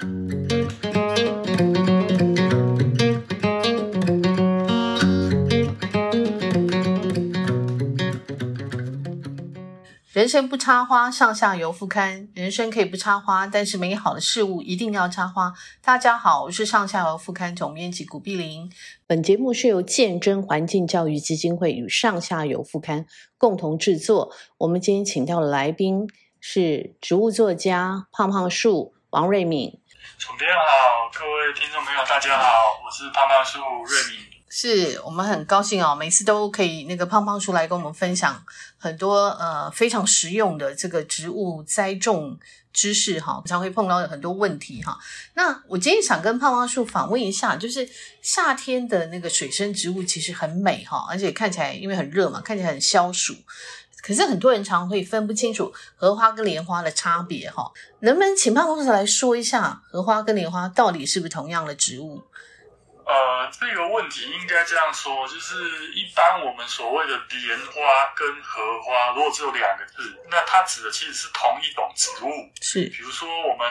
人生不插花，上下游副刊。人生可以不插花，但是美好的事物一定要插花。大家好，我是上下游副刊总编辑古碧玲。本节目是由见证环境教育基金会与上下游副刊共同制作。我们今天请到的来宾是植物作家胖胖树王瑞敏。总编好，各位听众朋友，大家好，我是胖胖树瑞敏。是我们很高兴哦，每次都可以那个胖胖树来跟我们分享很多呃非常实用的这个植物栽种知识哈，常会碰到很多问题哈。那我今天想跟胖胖树访问一下，就是夏天的那个水生植物其实很美哈，而且看起来因为很热嘛，看起来很消暑。可是很多人常会分不清楚荷花跟莲花的差别哈，能不能请办公室来说一下荷花跟莲花到底是不是同样的植物？呃，这个问题应该这样说，就是一般我们所谓的莲花跟荷花，如果只有两个字，那它指的其实是同一种植物。是，比如说我们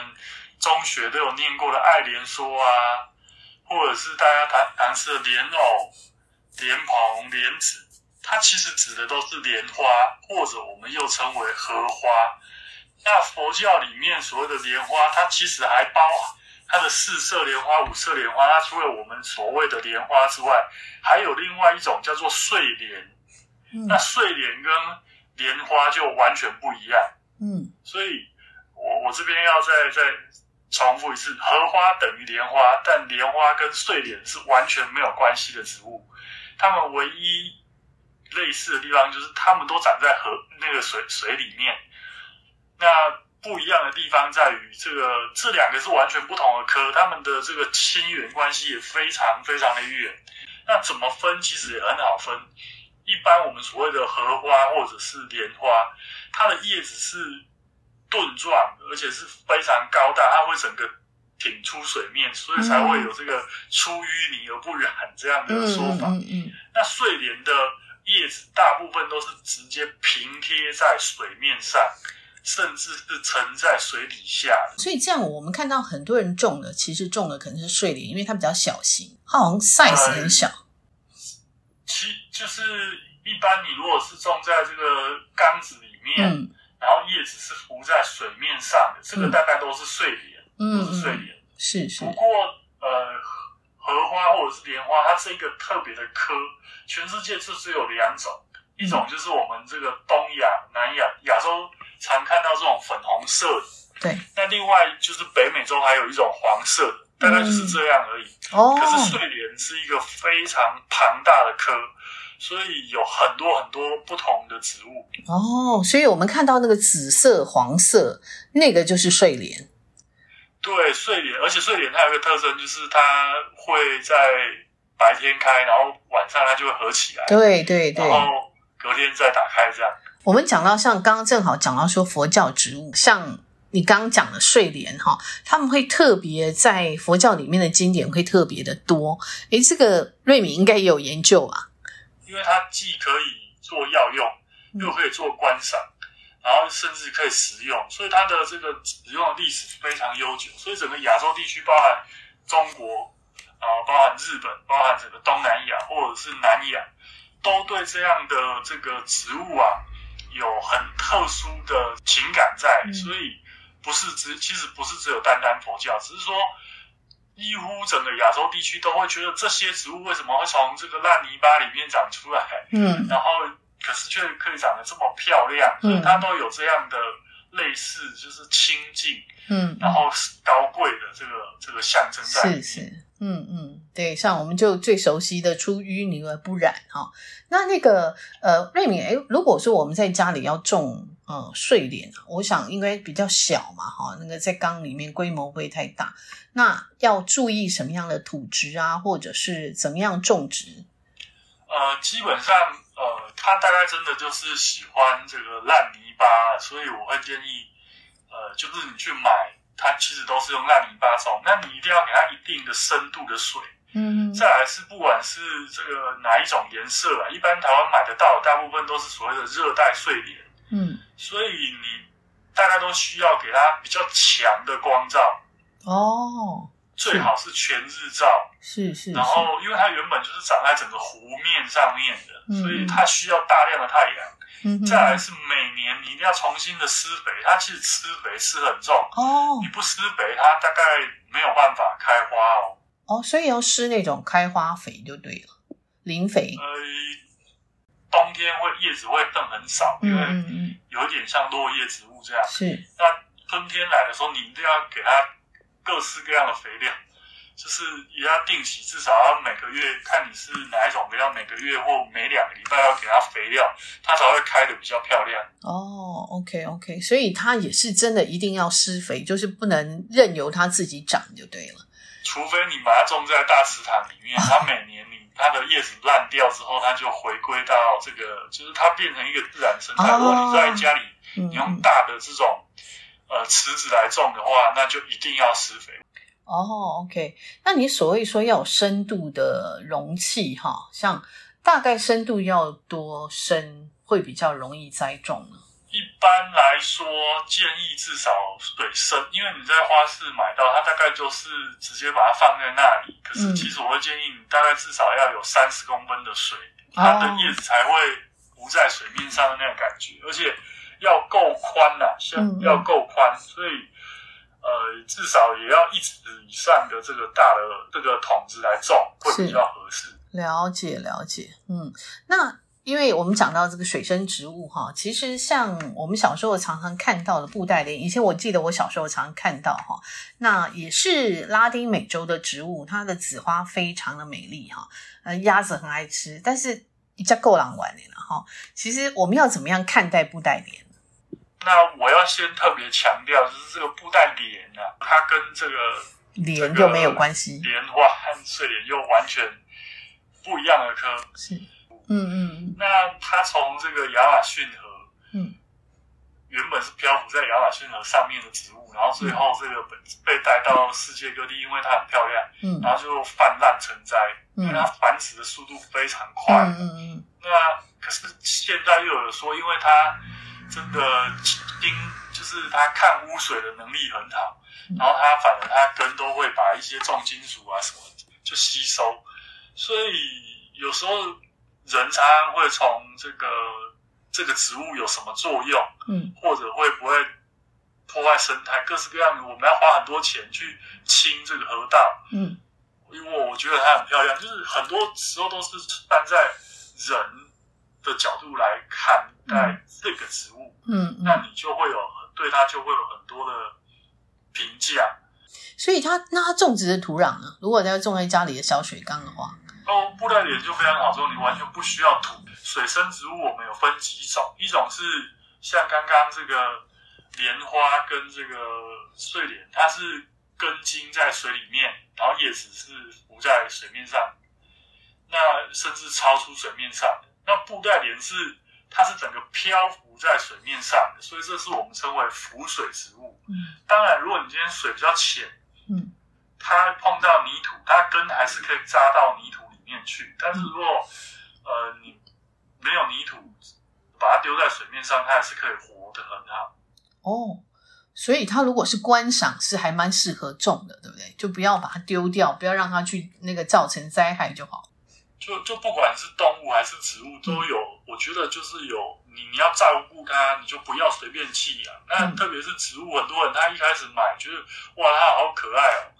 中学都有念过的爱莲说啊，或者是大家谈谈是莲藕、莲蓬、莲子，它其实指的都是莲花，或者我们又称为荷花。那佛教里面所谓的莲花，它其实还包含。它的四色莲花、五色莲花，它除了我们所谓的莲花之外，还有另外一种叫做睡莲。嗯、那睡莲跟莲花就完全不一样。嗯，所以我我这边要再再重复一次，荷花等于莲花，但莲花跟睡莲是完全没有关系的植物。它们唯一类似的地方就是它们都长在河那个水水里面。那不一样的地方在于，这个这两个是完全不同的科，它们的这个亲缘关系也非常非常的远。那怎么分？其实也很好分。一般我们所谓的荷花或者是莲花，它的叶子是盾状，而且是非常高大，它会整个挺出水面，所以才会有这个出淤泥而不染这样的说法。嗯嗯。那睡莲的叶子大部分都是直接平贴在水面上。甚至是沉在水底下，所以这样我们看到很多人种的，其实种的可能是睡莲，因为它比较小型，它好像 size 很小。其就是一般你如果是种在这个缸子里面，嗯、然后叶子是浮在水面上的，这个大概都是睡莲，嗯、都是睡莲。是是。不过呃，荷花或者是莲花，它是一个特别的科，全世界就只有两种，嗯、一种就是我们这个东亚、南亚、亚洲。常看到这种粉红色的，对。那另外就是北美洲还有一种黄色的，大概就是这样而已。哦。可是睡莲是一个非常庞大的科，所以有很多很多不同的植物。哦，所以我们看到那个紫色、黄色，那个就是睡莲。对，睡莲，而且睡莲它有一个特征，就是它会在白天开，然后晚上它就会合起来。对对对。然后隔天再打开这样。我们讲到像刚刚正好讲到说佛教植物，像你刚刚讲的睡莲哈，他们会特别在佛教里面的经典会特别的多。诶，这个瑞敏应该也有研究啊，因为它既可以做药用，又可以做观赏，然后甚至可以食用，所以它的这个使用的历史非常悠久。所以整个亚洲地区，包含中国啊，包含日本，包含整个东南亚或者是南亚，都对这样的这个植物啊。有很特殊的情感在，嗯、所以不是只其实不是只有单单佛教，只是说几乎整个亚洲地区都会觉得这些植物为什么会从这个烂泥巴里面长出来，嗯，然后可是却可以长得这么漂亮，嗯，它都有这样的类似就是清净，嗯，然后高贵的这个这个象征在，是是，嗯嗯，对，像我们就最熟悉的出淤泥而不染哈。哦那那个呃，瑞敏，诶，如果说我们在家里要种呃睡莲，我想应该比较小嘛，哈，那个在缸里面规模不会太大。那要注意什么样的土质啊，或者是怎么样种植？呃，基本上呃，他大概真的就是喜欢这个烂泥巴，所以我会建议呃，就是你去买，它其实都是用烂泥巴种，那你一定要给它一定的深度的水。嗯，再来是不管是这个哪一种颜色啊，一般台湾买得到，大部分都是所谓的热带睡莲。嗯，所以你大概都需要给它比较强的光照，哦，最好是全日照。是是。然后，因为它原本就是长在整个湖面上面的，嗯、所以它需要大量的太阳。嗯。再来是每年你一定要重新的施肥，它其实施肥施很重哦。你不施肥，它大概没有办法开花哦。哦，所以要施那种开花肥就对了，磷肥。呃，冬天会叶子会剩很少，因为有一点像落叶植物这样。是。那春天来的时候，你一定要给它各式各样的肥料。就是也要定期，至少要每个月看你是哪一种肥料，每个月或每两个礼拜要给它肥料，它才会开的比较漂亮。哦，OK OK，所以它也是真的一定要施肥，就是不能任由它自己长就对了。除非你把它种在大池塘里面，它每年你它的叶子烂掉之后，它就回归到这个，就是它变成一个自然生态。哦、如果你在家里，你用大的这种呃池子来种的话，那就一定要施肥。哦，OK，那你所谓说要有深度的容器哈，像大概深度要多深会比较容易栽种呢？一般来说，建议至少水深，因为你在花市买到它大概就是直接把它放在那里。可是其实我会建议你大概至少要有三十公分的水，嗯、它的叶子才会浮在水面上的那种感觉，而且要够宽呐，像要够宽，所以。呃，至少也要一尺以上的这个大的这个桶子来种会比较合适。了解了解，嗯，那因为我们讲到这个水生植物哈，其实像我们小时候常常看到的布袋莲，以前我记得我小时候常常看到哈，那也是拉丁美洲的植物，它的紫花非常的美丽哈，呃，鸭子很爱吃，但是一家够狼玩的了哈。其实我们要怎么样看待布袋莲？那我要先特别强调，就是这个布袋莲啊，它跟这个莲又没有关系，莲花和睡莲又完全不一样的科。是，嗯嗯。那它从这个亚马逊河，嗯，原本是漂浮在亚马逊河上面的植物，然后最后这个被带到世界各地，因为它很漂亮，嗯，然后就泛滥成灾，嗯，因为它繁殖的速度非常快，嗯嗯。那可是现在又有说，因为它真的丁就是它抗污水的能力很好，然后它反而它根都会把一些重金属啊什么就吸收，所以有时候人常常会从这个这个植物有什么作用，嗯，或者会不会破坏生态，各式各样的，我们要花很多钱去清这个河道，嗯，因为我觉得它很漂亮，就是很多时候都是站在人的角度来看待这个植物，嗯，嗯，那你就会有对它就会有很多的评价。所以它那它种植的土壤呢？如果要种在家里的小水缸的话，哦，布袋莲就非常好种，你完全不需要土。水生植物我们有分几种，一种是像刚刚这个莲花跟这个睡莲，它是根茎在水里面，然后叶子是浮在水面上，那甚至超出水面上。那布袋莲是，它是整个漂浮在水面上的，所以这是我们称为浮水植物。嗯，当然，如果你今天水比较浅，嗯，它碰到泥土，它根还是可以扎到泥土里面去。但是如果、嗯、呃你没有泥土，把它丢在水面上，它还是可以活得很好。哦，所以它如果是观赏，是还蛮适合种的，对不对？就不要把它丢掉，不要让它去那个造成灾害就好。就就不管是动物还是植物都有，嗯、我觉得就是有你你要照顾它，你就不要随便弃养。那特别是植物，很多人他一开始买觉得哇它好可爱哦，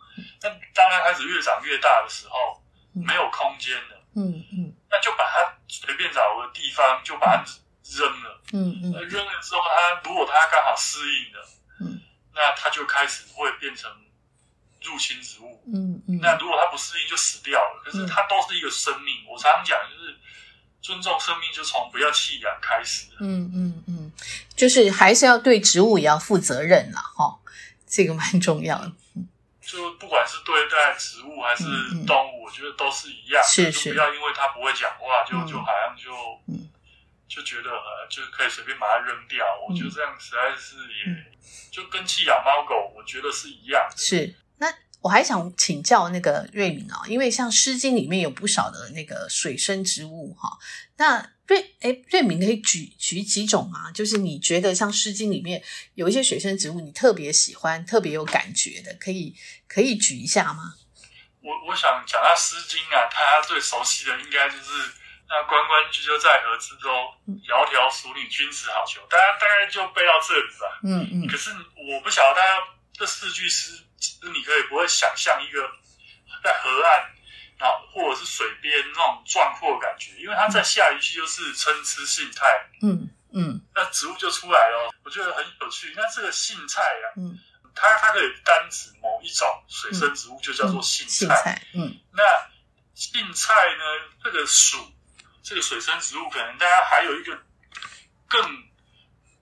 那当它开始越长越大的时候，没有空间了，嗯嗯，那就把它随便找个地方就把它扔了，嗯嗯，扔了之后它如果它刚好适应了，嗯，那它就开始会变成。入侵植物，嗯嗯，那如果它不适应就死掉了。可是它都是一个生命，嗯、我常常讲就是尊重生命，就从不要弃养开始。嗯嗯嗯，就是还是要对植物也要负责任啦，哈、哦，这个蛮重要的。就不管是对待植物还是动物，嗯嗯、我觉得都是一样，是是，就不要因为它不会讲话，就、嗯、就好像就嗯就觉得就可以随便把它扔掉。嗯、我觉得这样实在是也、嗯、就跟弃养猫狗，我觉得是一样的。是。我还想请教那个瑞敏啊，因为像《诗经》里面有不少的那个水生植物哈，那瑞诶瑞敏可以举举几种吗？就是你觉得像《诗经》里面有一些水生植物，你特别喜欢、特别有感觉的，可以可以举一下吗？我我想讲到《诗经》啊，大家最熟悉的应该就是那“关关雎鸠，在河之洲，窈窕淑女，君子好逑”。大家大概就背到这里吧。嗯嗯。可是我不晓得大家这四句诗。其实你可以不会想象一个在河岸，然后或者是水边那种壮阔的感觉，因为它在下一句就是参差荇菜，嗯嗯，那植物就出来了，我觉得很有趣。那这个荇菜啊，嗯，它它可以单指某一种水生植物，就叫做荇菜，嗯，那荇菜呢，这个属这个水生植物，可能大家还有一个更。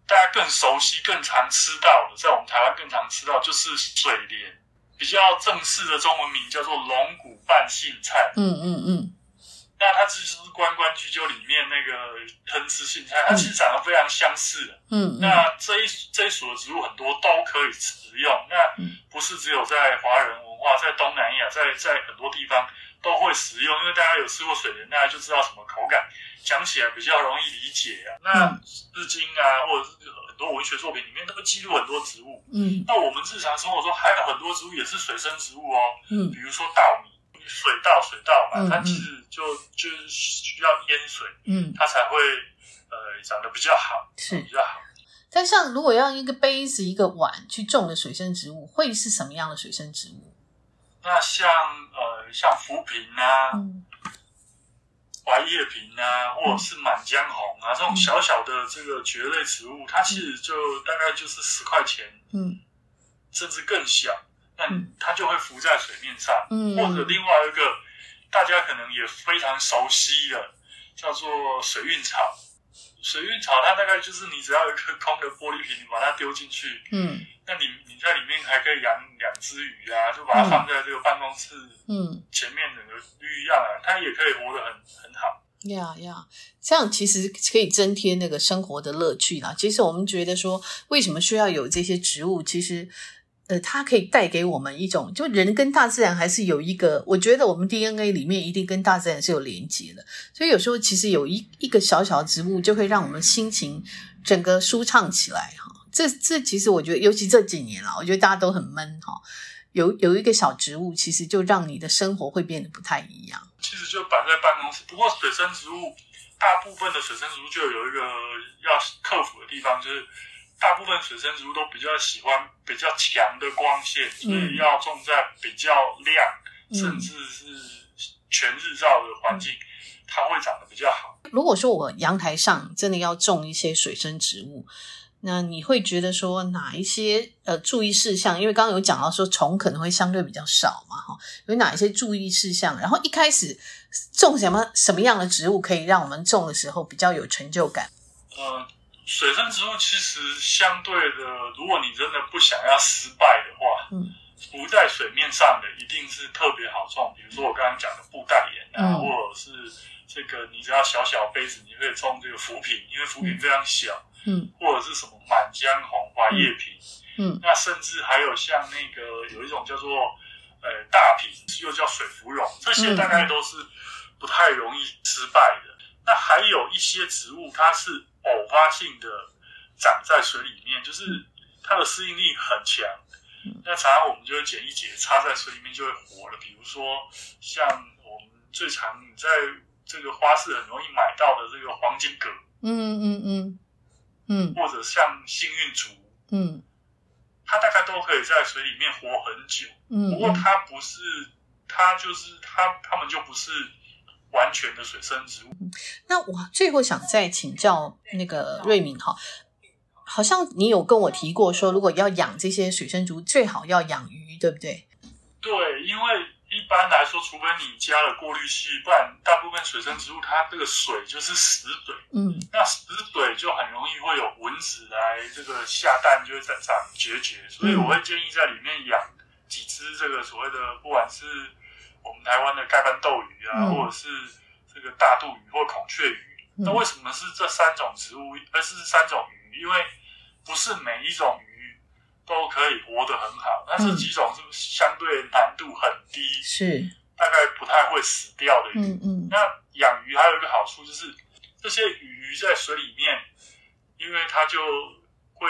大家更熟悉、更常吃到的，在我们台湾更常吃到就是水莲，比较正式的中文名叫做龙骨拌荇菜。嗯嗯嗯。那它其实是《关关雎鸠》里面那个参差荇菜，它其实长得非常相似的。嗯。那这一这一属的植物很多都可以食用，那不是只有在华人文化，在东南亚，在在很多地方都会食用，因为大家有吃过水莲，大家就知道什么口感。讲起来比较容易理解啊。那《诗经》啊，或者是很多文学作品里面都会记录很多植物。嗯。那我们日常生活中还有很多植物也是水生植物哦。嗯。比如说稻米，水稻，水稻嘛，嗯、它其实就就是需要淹水，嗯，它才会呃长得比较好，是比较好。但像如果要一个杯子、一个碗去种的水生植物，会是什么样的水生植物？那像呃像浮萍啊。嗯。槐叶萍啊，或者是满江红啊，这种小小的这个蕨类植物，它其实就大概就是十块钱，嗯，甚至更小，那它就会浮在水面上，嗯，或者另外一个大家可能也非常熟悉的，叫做水韵草。水蕴草它大概就是你只要有一个空的玻璃瓶，你把它丢进去，嗯，那你你在里面还可以养两只鱼啊，就把它放在这个办公室，嗯，前面整个绿一样啊，它也可以活得很很好。呀呀，这样其实可以增添那个生活的乐趣啦。其实我们觉得说，为什么需要有这些植物？其实。呃，它可以带给我们一种，就人跟大自然还是有一个，我觉得我们 DNA 里面一定跟大自然是有连接的，所以有时候其实有一一个小小的植物，就会让我们心情整个舒畅起来哈。这这其实我觉得，尤其这几年了，我觉得大家都很闷哈，有有一个小植物，其实就让你的生活会变得不太一样。其实就摆在办公室，不过水生植物大部分的水生植物就有一个要克服的地方，就是。大部分水生植物都比较喜欢比较强的光线，所以要种在比较亮，嗯、甚至是全日照的环境，嗯、它会长得比较好。如果说我阳台上真的要种一些水生植物，那你会觉得说哪一些呃注意事项？因为刚刚有讲到说虫可能会相对比较少嘛，哈，有哪一些注意事项？然后一开始种什么什么样的植物可以让我们种的时候比较有成就感？嗯。水生植物其实相对的，如果你真的不想要失败的话，嗯，浮在水面上的一定是特别好种。比如说我刚刚讲的布袋莲啊，嗯、或者是这个你只要小小杯子，你可以种这个浮萍，因为浮萍非常小，嗯，或者是什么满江红、花叶萍，嗯，那甚至还有像那个有一种叫做呃大萍，又叫水芙蓉，这些大概都是不太容易失败的。那还有一些植物，它是偶发性的长在水里面，就是它的适应力很强。那常常我们就会剪一剪，插在水里面就会活了。比如说像我们最常在这个花市很容易买到的这个黄金葛，嗯嗯嗯嗯，或者像幸运竹，嗯，它大概都可以在水里面活很久。嗯，不过它不是，它就是它，它们就不是。完全的水生植物。那我最后想再请教那个瑞敏哈，好像你有跟我提过说，如果要养这些水生植物，最好要养鱼，对不对？对，因为一般来说，除非你加了过滤器，不然大部分水生植物它这个水就是死水。嗯，那死水就很容易会有蚊子来这个下蛋，就会在长孑孓。所以我会建议在里面养几只这个所谓的，不管是。我们台湾的盖斑斗鱼啊，嗯、或者是这个大肚鱼或孔雀鱼，嗯、那为什么是这三种植物，而是三种鱼？因为不是每一种鱼都可以活得很好。那这几种是相对难度很低？是，大概不太会死掉的鱼。嗯嗯。那养鱼还有一个好处就是，这些鱼在水里面，因为它就会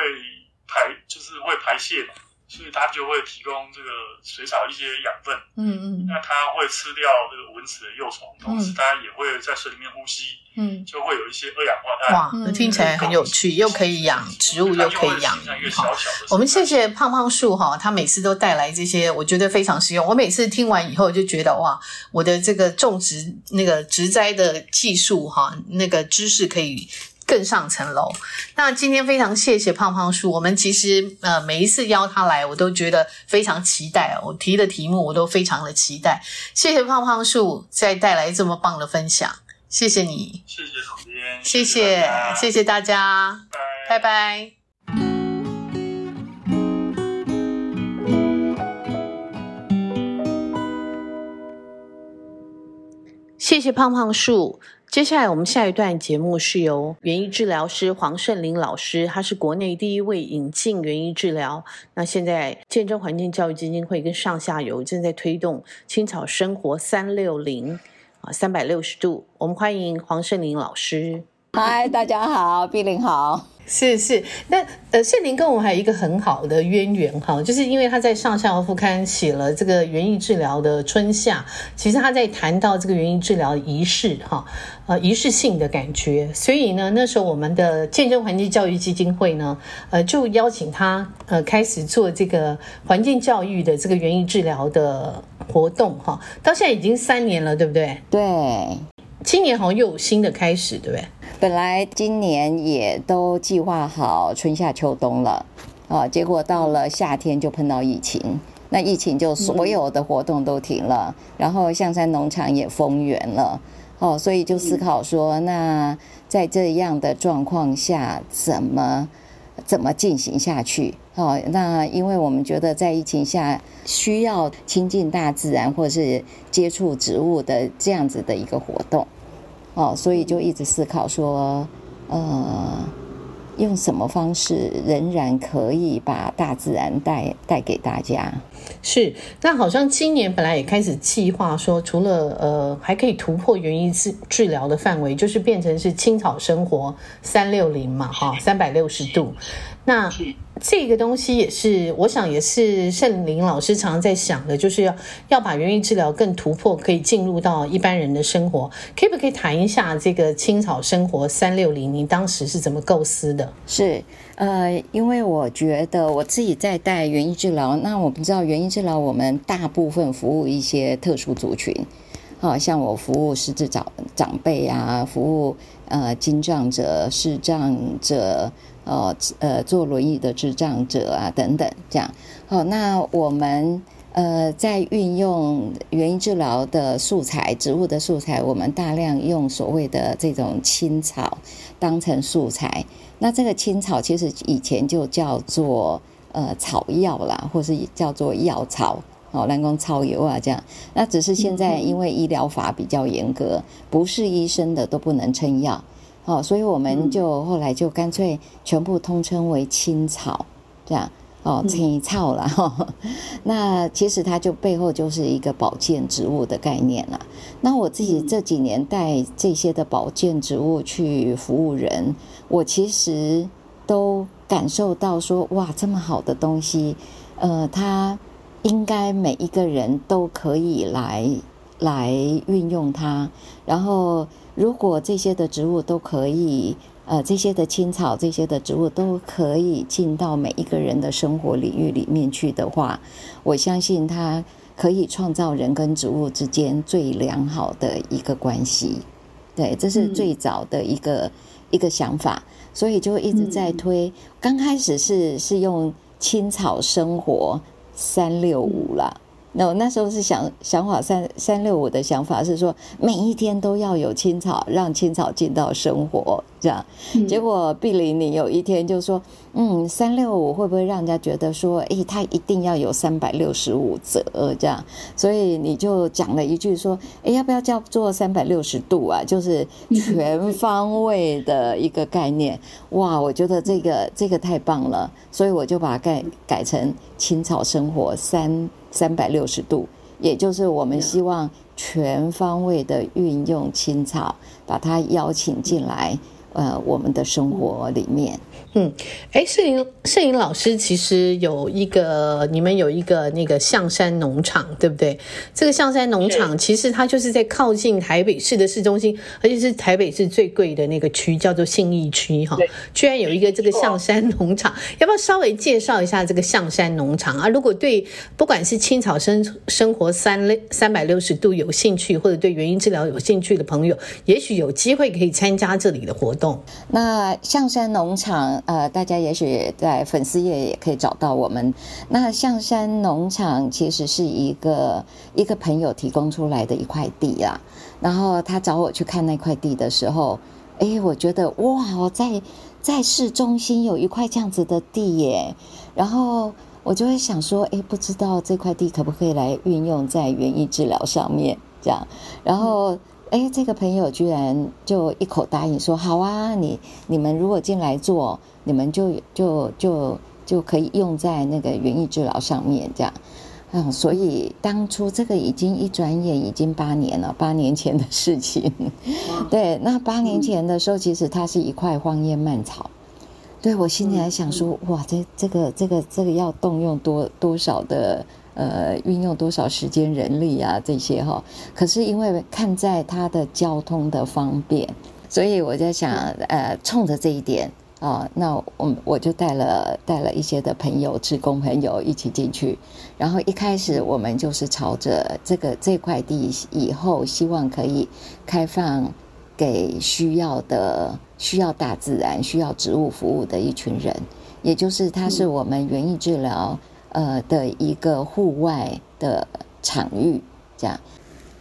排，就是会排泄嘛。所以它就会提供这个水草一些养分，嗯嗯，那它会吃掉这个蚊子的幼虫，同时它也会在水里面呼吸，嗯，就会有一些二氧化碳。哇，那听起来很有趣，又可以养植物，又可以养鱼。好，我们谢谢胖胖树哈，他每次都带来这些，我觉得非常实用。我每次听完以后就觉得哇，我的这个种植那个植栽的技术哈，那个知识可以。更上层楼。那今天非常谢谢胖胖树，我们其实呃每一次邀他来，我都觉得非常期待。我提的题目我都非常的期待。谢谢胖胖树再带来这么棒的分享，谢谢你，谢谢总监，谢谢谢谢大家，拜拜。拜拜。谢谢胖胖树。接下来，我们下一段节目是由园艺治疗师黄圣林老师，他是国内第一位引进园艺治疗。那现在见证环境教育基金会跟上下游正在推动青草生活三六零啊，三百六十度。我们欢迎黄圣林老师。嗨，大家好，碧玲好。是是，那呃，圣霖跟我们还有一个很好的渊源哈，就是因为他在上下游副刊写了这个园艺治疗的春夏，其实他在谈到这个园艺治疗仪式哈，呃，仪式性的感觉，所以呢，那时候我们的见证环境教育基金会呢，呃，就邀请他呃开始做这个环境教育的这个园艺治疗的活动哈，到现在已经三年了，对不对？对，今年好像又有新的开始，对不对？本来今年也都计划好春夏秋冬了，啊，结果到了夏天就碰到疫情，那疫情就所有的活动都停了，然后象山农场也封园了，哦，所以就思考说，那在这样的状况下，怎么怎么进行下去？哦，那因为我们觉得在疫情下需要亲近大自然或是接触植物的这样子的一个活动。哦，所以就一直思考说，呃，用什么方式仍然可以把大自然带带给大家？是，那好像今年本来也开始计划说，除了呃，还可以突破园艺治治疗的范围，就是变成是青草生活三六零嘛，哈，三百六十度。那这个东西也是，我想也是圣林老师常常在想的，就是要要把园艺治疗更突破，可以进入到一般人的生活。可不可以谈一下这个青草生活三六零？你当时是怎么构思的？是，呃，因为我觉得我自己在带园艺治疗，那我不知道园艺治疗，我们大部分服务一些特殊族群，好像我服务失智长长辈啊，服务呃精障者、视障者。哦，呃，坐轮椅的智障者啊，等等，这样。好，那我们呃在运用园艺治疗的素材，植物的素材，我们大量用所谓的这种青草当成素材。那这个青草其实以前就叫做呃草药啦，或是叫做药草，哦，人工草油啊这样。那只是现在因为医疗法比较严格，不是医生的都不能称药。哦，所以我们就后来就干脆全部通称为青草，这样哦，青草了哈。那其实它就背后就是一个保健植物的概念了。那我自己这几年带这些的保健植物去服务人，我其实都感受到说，哇，这么好的东西，呃，它应该每一个人都可以来来运用它，然后。如果这些的植物都可以，呃，这些的青草，这些的植物都可以进到每一个人的生活领域里面去的话，我相信它可以创造人跟植物之间最良好的一个关系。对，这是最早的一个、嗯、一个想法，所以就一直在推。嗯、刚开始是是用青草生活三六五啦。那我那时候是想想法三三六五的想法是说，每一天都要有青草，让青草进到生活，这样。嗯、结果碧玲，你有一天就说，嗯，三六五会不会让人家觉得说，诶，它一定要有三百六十五折这样？所以你就讲了一句说，诶，要不要叫做三百六十度啊？就是全方位的一个概念。哇，我觉得这个这个太棒了，所以我就把它改改成青草生活三。三百六十度，也就是我们希望全方位的运用青草，把它邀请进来，呃，我们的生活里面。嗯，哎，摄影摄影老师其实有一个，你们有一个那个象山农场，对不对？这个象山农场其实它就是在靠近台北市的市中心，而且是台北市最贵的那个区，叫做信义区哈。居然有一个这个象山农场，要不要稍微介绍一下这个象山农场啊？如果对不管是青草生生活三三百六十度有兴趣，或者对原因治疗有兴趣的朋友，也许有机会可以参加这里的活动。那象山农场。呃，大家也许在粉丝页也可以找到我们。那象山农场其实是一个一个朋友提供出来的一块地啊。然后他找我去看那块地的时候，哎，我觉得哇，在在市中心有一块这样子的地耶。然后我就会想说，哎，不知道这块地可不可以来运用在园艺治疗上面这样。然后。哎，这个朋友居然就一口答应说：“好啊，你你们如果进来做，你们就就就就可以用在那个园艺治疗上面，这样。嗯，所以当初这个已经一转眼已经八年了，八年前的事情。对，那八年前的时候，其实它是一块荒烟蔓草。对，我心里还想说，哇，这这个这个这个要动用多多少的。”呃，运用多少时间、人力啊，这些哈。可是因为看在它的交通的方便，所以我在想，呃，冲着这一点啊，那我我就带了带了一些的朋友、职工朋友一起进去。然后一开始我们就是朝着这个这块地以后，希望可以开放给需要的、需要大自然、需要植物服务的一群人，也就是它是我们园艺治疗。呃的一个户外的场域，这样。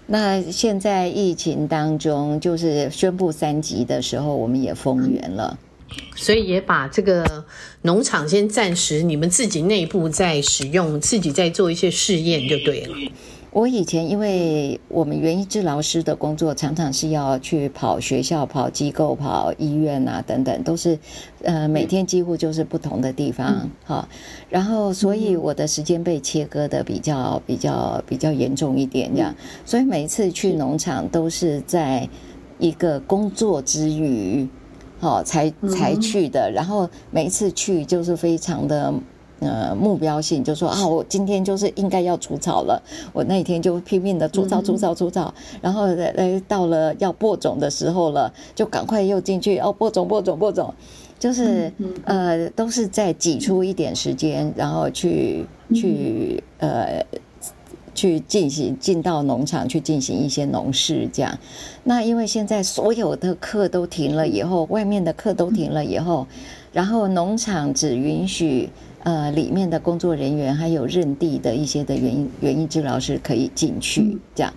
那现在疫情当中，就是宣布三级的时候，我们也封园了，所以也把这个农场先暂时你们自己内部在使用，自己在做一些试验就对了。我以前因为我们园艺治疗师的工作，常常是要去跑学校、跑机构、跑医院啊等等，都是呃每天几乎就是不同的地方哈。然后所以我的时间被切割的比较比较比较严重一点这样，所以每一次去农场都是在一个工作之余，好才才去的。然后每一次去就是非常的。呃，目标性就说啊，我今天就是应该要除草了，我那一天就拼命的除草、除草、除草，然后来到了要播种的时候了，就赶快又进去哦，播种、播种、播种，就是呃，都是在挤出一点时间，然后去去呃去进行进到农场去进行一些农事这样。那因为现在所有的课都停了以后，外面的课都停了以后，然后农场只允许。呃，里面的工作人员还有认地的一些的原因，原因治疗师可以进去，这样。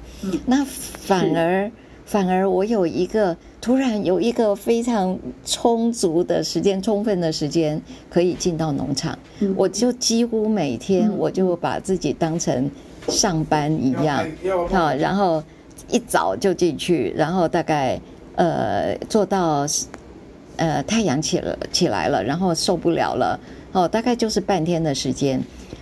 那反而反而我有一个突然有一个非常充足的时间，充分的时间可以进到农场，我就几乎每天我就把自己当成上班一样，好，然后一早就进去，然后大概呃做到呃太阳起了起来了，然后受不了了。哦，大概就是半天的时间，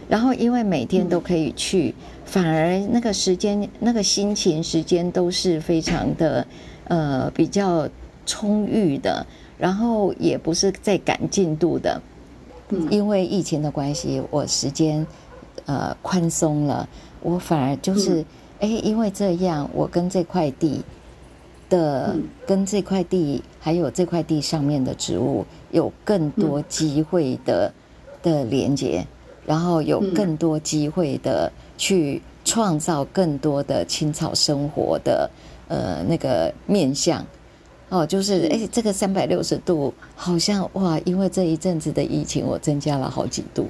然后因为每天都可以去，反而那个时间、那个心情、时间都是非常的呃比较充裕的，然后也不是在赶进度的，因为疫情的关系，我时间呃宽松了，我反而就是哎，因为这样，我跟这块地的跟这块地还有这块地上面的植物。有更多机会的的连接，然后有更多机会的去创造更多的青草生活的呃那个面向哦，就是哎，这个三百六十度好像哇，因为这一阵子的疫情，我增加了好几度，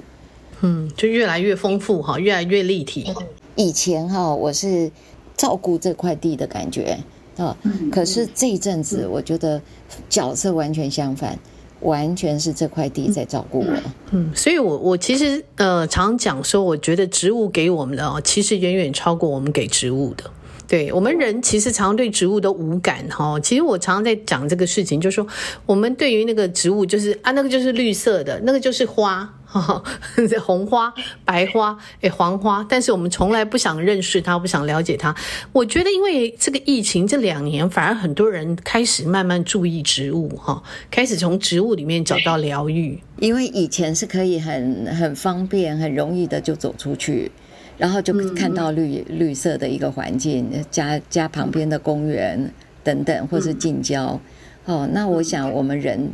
嗯，就越来越丰富哈，越来越立体。以前哈，我是照顾这块地的感觉啊，可是这一阵子，我觉得角色完全相反，完全是这块地在照顾我。嗯，所以我我其实呃常讲说，我觉得植物给我们的哦，其实远远超过我们给植物的。对，我们人其实常常对植物都无感哈。其实我常常在讲这个事情，就是说我们对于那个植物，就是啊，那个就是绿色的，那个就是花，哈，红花、白花、诶黄花。但是我们从来不想认识它，不想了解它。我觉得，因为这个疫情这两年，反而很多人开始慢慢注意植物哈，开始从植物里面找到疗愈。因为以前是可以很很方便、很容易的就走出去。然后就看到绿绿色的一个环境，家家旁边的公园等等，或是近郊。哦，那我想我们人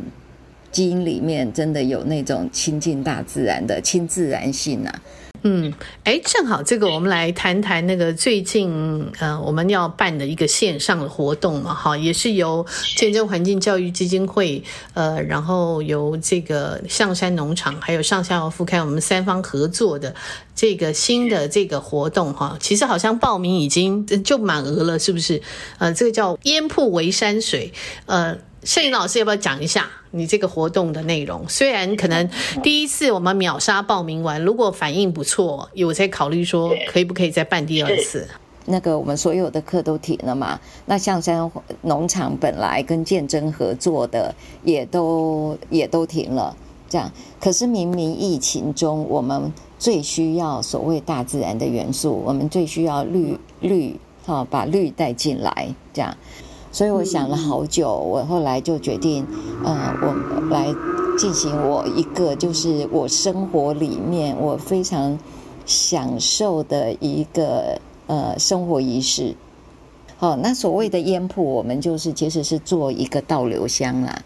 基因里面真的有那种亲近大自然的亲自然性啊。嗯，哎，正好这个我们来谈谈那个最近呃我们要办的一个线上的活动嘛，哈，也是由见证环境教育基金会呃，然后由这个象山农场还有上下游副刊我们三方合作的这个新的这个活动哈，其实好像报名已经就满额了，是不是？呃，这个叫烟瀑微山水，呃。圣颖老师要不要讲一下你这个活动的内容？虽然可能第一次我们秒杀报名完，如果反应不错，有在考虑说可以不可以再办第二次。那个我们所有的课都停了嘛？那象山农场本来跟建真合作的也都也都停了，这样。可是明明疫情中，我们最需要所谓大自然的元素，我们最需要绿绿，哈，把绿带进来，这样。所以我想了好久，我后来就决定，呃，我来进行我一个就是我生活里面我非常享受的一个呃生活仪式。好，那所谓的烟铺，我们就是其实是做一个倒流香啦。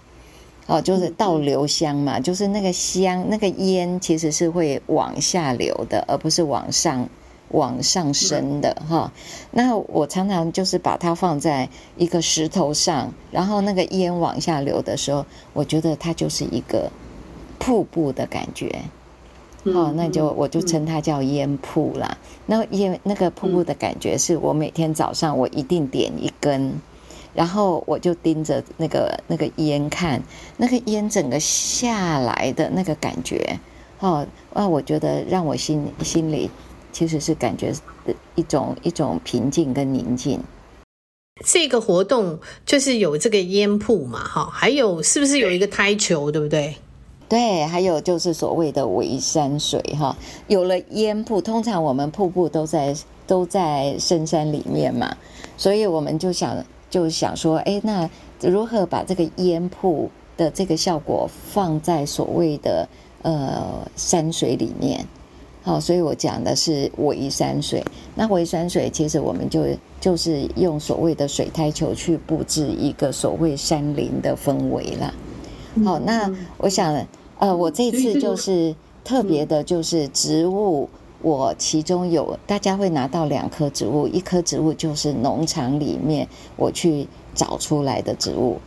哦，就是倒流香嘛，就是那个香那个烟其实是会往下流的，而不是往上。往上升的哈，那我常常就是把它放在一个石头上，然后那个烟往下流的时候，我觉得它就是一个瀑布的感觉，哦，那就我就称它叫烟瀑啦。那烟那个瀑布的感觉，是我每天早上我一定点一根，然后我就盯着那个那个烟看，那个烟整个下来的那个感觉，哦，啊，我觉得让我心心里。其实是感觉一种一种平静跟宁静。这个活动就是有这个烟铺嘛，哈，还有是不是有一个胎球，对不对？对，还有就是所谓的围山水，哈，有了烟瀑，通常我们瀑布都在都在深山里面嘛，所以我们就想就想说，哎，那如何把这个烟瀑的这个效果放在所谓的呃山水里面？好，所以我讲的是微山水。那微山水其实我们就就是用所谓的水苔球去布置一个所谓山林的氛围啦。好，那我想，呃，我这次就是特别的，就是植物，我其中有大家会拿到两棵植物，一棵植物就是农场里面我去找出来的植物，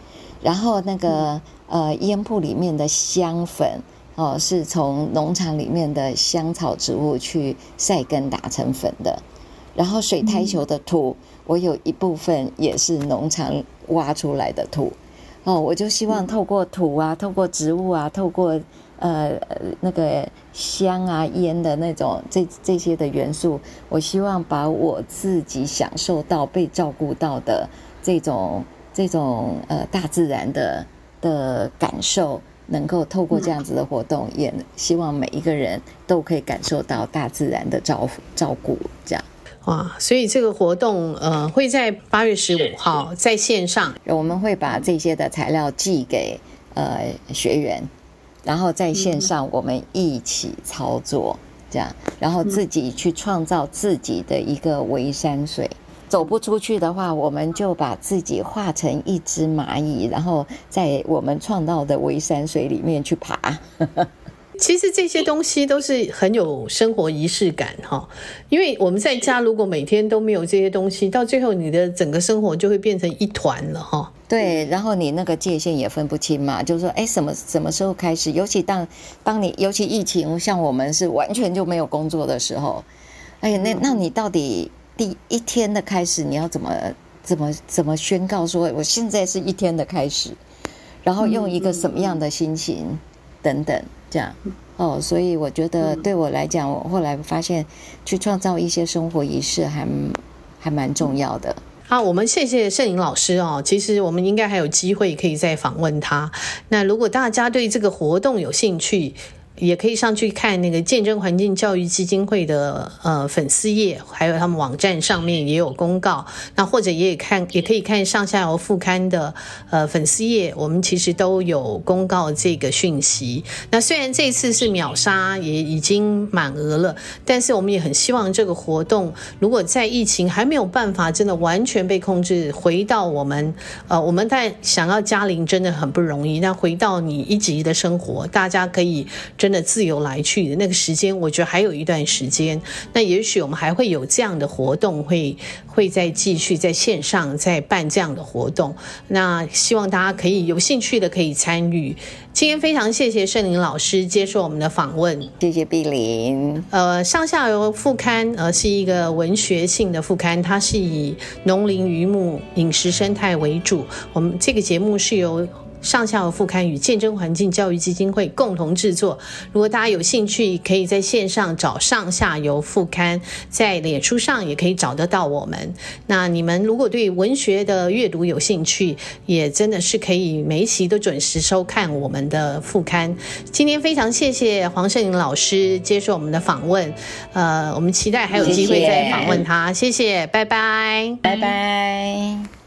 然后那个呃烟铺里面的香粉。哦，是从农场里面的香草植物去晒根打成粉的，然后水苔球的土，我有一部分也是农场挖出来的土。哦，我就希望透过土啊，透过植物啊，透过呃那个香啊烟的那种这这些的元素，我希望把我自己享受到被照顾到的这种这种呃大自然的的感受。能够透过这样子的活动，也希望每一个人都可以感受到大自然的照照顾，这样。哇，所以这个活动呃会在八月十五号在线上，我们会把这些的材料寄给呃学员，然后在线上我们一起操作，这样，然后自己去创造自己的一个微山水。走不出去的话，我们就把自己化成一只蚂蚁，然后在我们创造的微山水里面去爬。其实这些东西都是很有生活仪式感哈，因为我们在家如果每天都没有这些东西，到最后你的整个生活就会变成一团了哈。对，然后你那个界限也分不清嘛，就是说，哎，什么什么时候开始？尤其当当你尤其疫情，像我们是完全就没有工作的时候。哎，那那你到底第一天的开始，你要怎么怎么怎么宣告说我现在是一天的开始，然后用一个什么样的心情等等这样哦，所以我觉得对我来讲，我后来发现去创造一些生活仪式还还蛮重要的。好，我们谢谢摄影老师哦。其实我们应该还有机会可以再访问他。那如果大家对这个活动有兴趣，也可以上去看那个见证环境教育基金会的呃粉丝页，还有他们网站上面也有公告。那或者也看，也可以看上下游副刊的呃粉丝页，我们其实都有公告这个讯息。那虽然这次是秒杀，也已经满额了，但是我们也很希望这个活动，如果在疫情还没有办法真的完全被控制，回到我们呃我们在想要加零真的很不容易。那回到你一级的生活，大家可以真。的自由来去的那个时间，我觉得还有一段时间。那也许我们还会有这样的活动，会会再继续在线上再办这样的活动。那希望大家可以有兴趣的可以参与。今天非常谢谢盛林老师接受我们的访问，谢谢碧林。呃，上下游副刊呃是一个文学性的副刊，它是以农林渔牧、饮食生态为主。我们这个节目是由。上下游副刊与见证环境教育基金会共同制作。如果大家有兴趣，可以在线上找上下游副刊，在脸书上也可以找得到我们。那你们如果对文学的阅读有兴趣，也真的是可以每一期都准时收看我们的副刊。今天非常谢谢黄圣颖老师接受我们的访问，呃，我们期待还有机会再访问他。谢谢，谢谢拜拜，拜拜。